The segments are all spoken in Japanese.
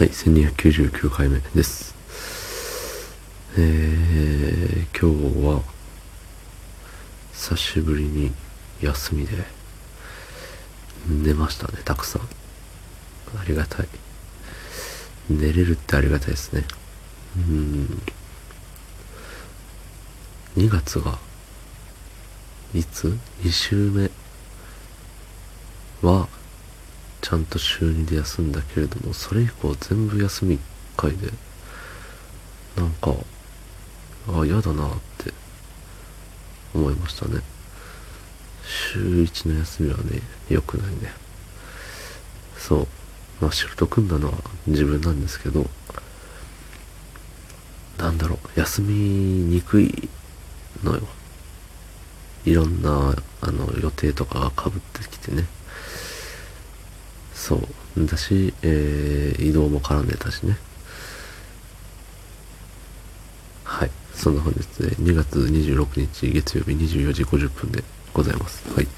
はい、1299回目です。えー、今日は、久しぶりに休みで、寝ましたね、たくさん。ありがたい。寝れるってありがたいですね。うん。2月が、いつ ?2 週目は、ちゃんと週2で休んだけれども、それ以降全部休み1回で、なんか、あ、嫌だなって思いましたね。週1の休みはね、良くないね。そう。まあ、シフト組んだのは自分なんですけど、なんだろう、休みにくいのよ。いろんな、あの、予定とかが被ってきてね。そう。だし、えー、移動も絡んでたしね。はい。そんな本日で2月26日月曜日24時50分でございます。はい。い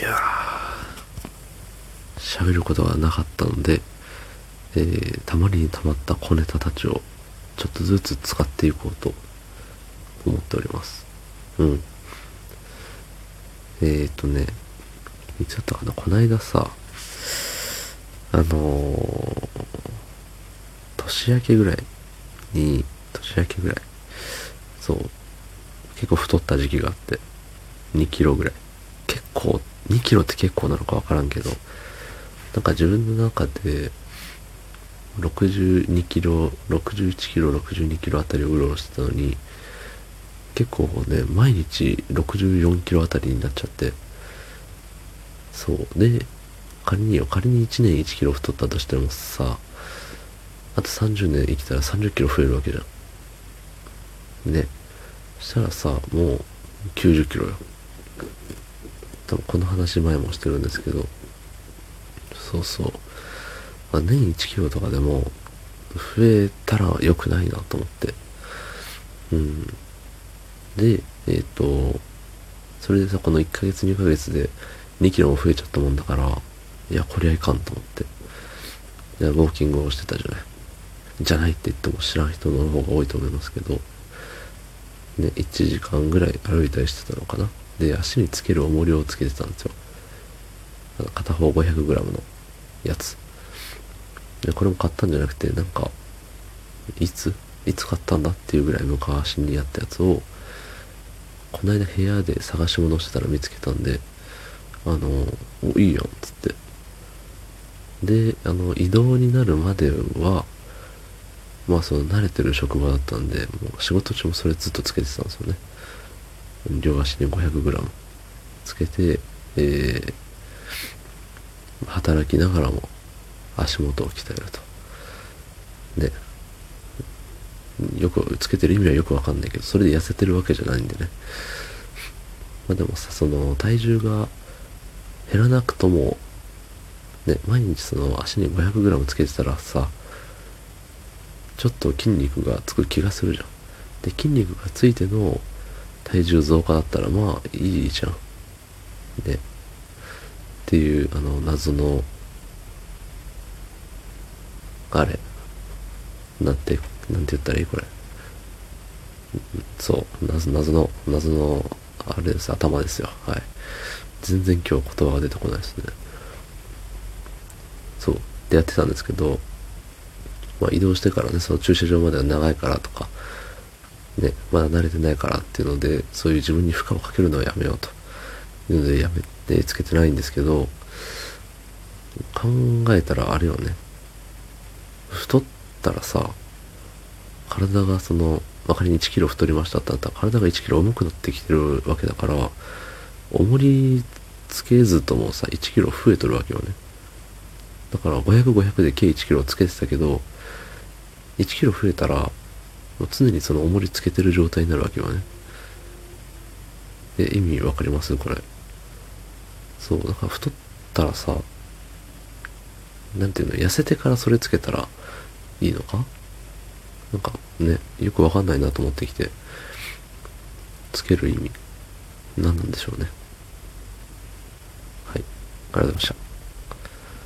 やー、喋ることがなかったので、えー、たまりにたまった小ネタたちをちょっとずつ使っていこうと思っております。うん。えーとね、いつだったかなこないださ、あのー、年明けぐらいに、年明けぐらい、そう、結構太った時期があって、2キロぐらい。結構、2キロって結構なのかわからんけど、なんか自分の中で、62キロ、61キロ、62キロあたりをうろうろしてたのに、結構ね、毎日64キロあたりになっちゃって、そう。で、仮によ、仮に1年1キロ太ったとしてもさ、あと30年生きたら30キロ増えるわけじゃん。ね。そしたらさ、もう90キロよ。多分この話前もしてるんですけど、そうそう。まあ、年1キロとかでも増えたら良くないなと思って。うん。で、えっ、と、それでさ、この1ヶ月2ヶ月で2キロも増えちゃったもんだから、いや、こりゃいかんと思って。で、ウォーキングをしてたじゃない。じゃないって言っても知らん人の方が多いと思いますけど、ね、1時間ぐらい歩いたりしてたのかな。で、足につける重りをつけてたんですよ。片方 500g のやつ。で、これも買ったんじゃなくて、なんか、いつ？いつ買ったんだっていうぐらい昔にやったやつを、この間部屋で探し物してたら見つけたんで、あの、お、いいやん、つって。で、あの、移動になるまでは、まあ、その、慣れてる職場だったんで、もう仕事中もそれずっとつけてたんですよね。両足に 500g つけて、えー、働きながらも足元を鍛えると。で、よくつけてる意味はよくわかんないけど、それで痩せてるわけじゃないんでね。まあでもさ、その体重が減らなくとも、ね、毎日その足に 500g つけてたらさ、ちょっと筋肉がつく気がするじゃん。で、筋肉がついての体重増加だったらまあいいじゃん。ね。っていう、あの、謎の、あれ、なんて、なんて言ったらいい？これ。そう、謎、謎の、謎の、あれです、頭ですよ。はい。全然今日言葉が出てこないですね。そう。でやってたんですけど、まあ移動してからね、その駐車場までは長いからとか、ね、まだ慣れてないからっていうので、そういう自分に負荷をかけるのはやめようと。いうのでやめてつけてないんですけど、考えたらあれよね。太ったらさ、体がその、まあ、仮に1キロ太りましたってなったら体が1キロ重くなってきてるわけだから、重りつけずともさ、1キロ増えとるわけよね。だから500、500で計1キロつけてたけど、1キロ増えたら、もう常にその重りつけてる状態になるわけよね。で、意味わかります？これ。そう、だから太ったらさ、なんていうの、痩せてからそれつけたらいいのか？なんかね、よくわかんないなと思ってきて、つける意味、何なんでしょうね。ありがとうございました。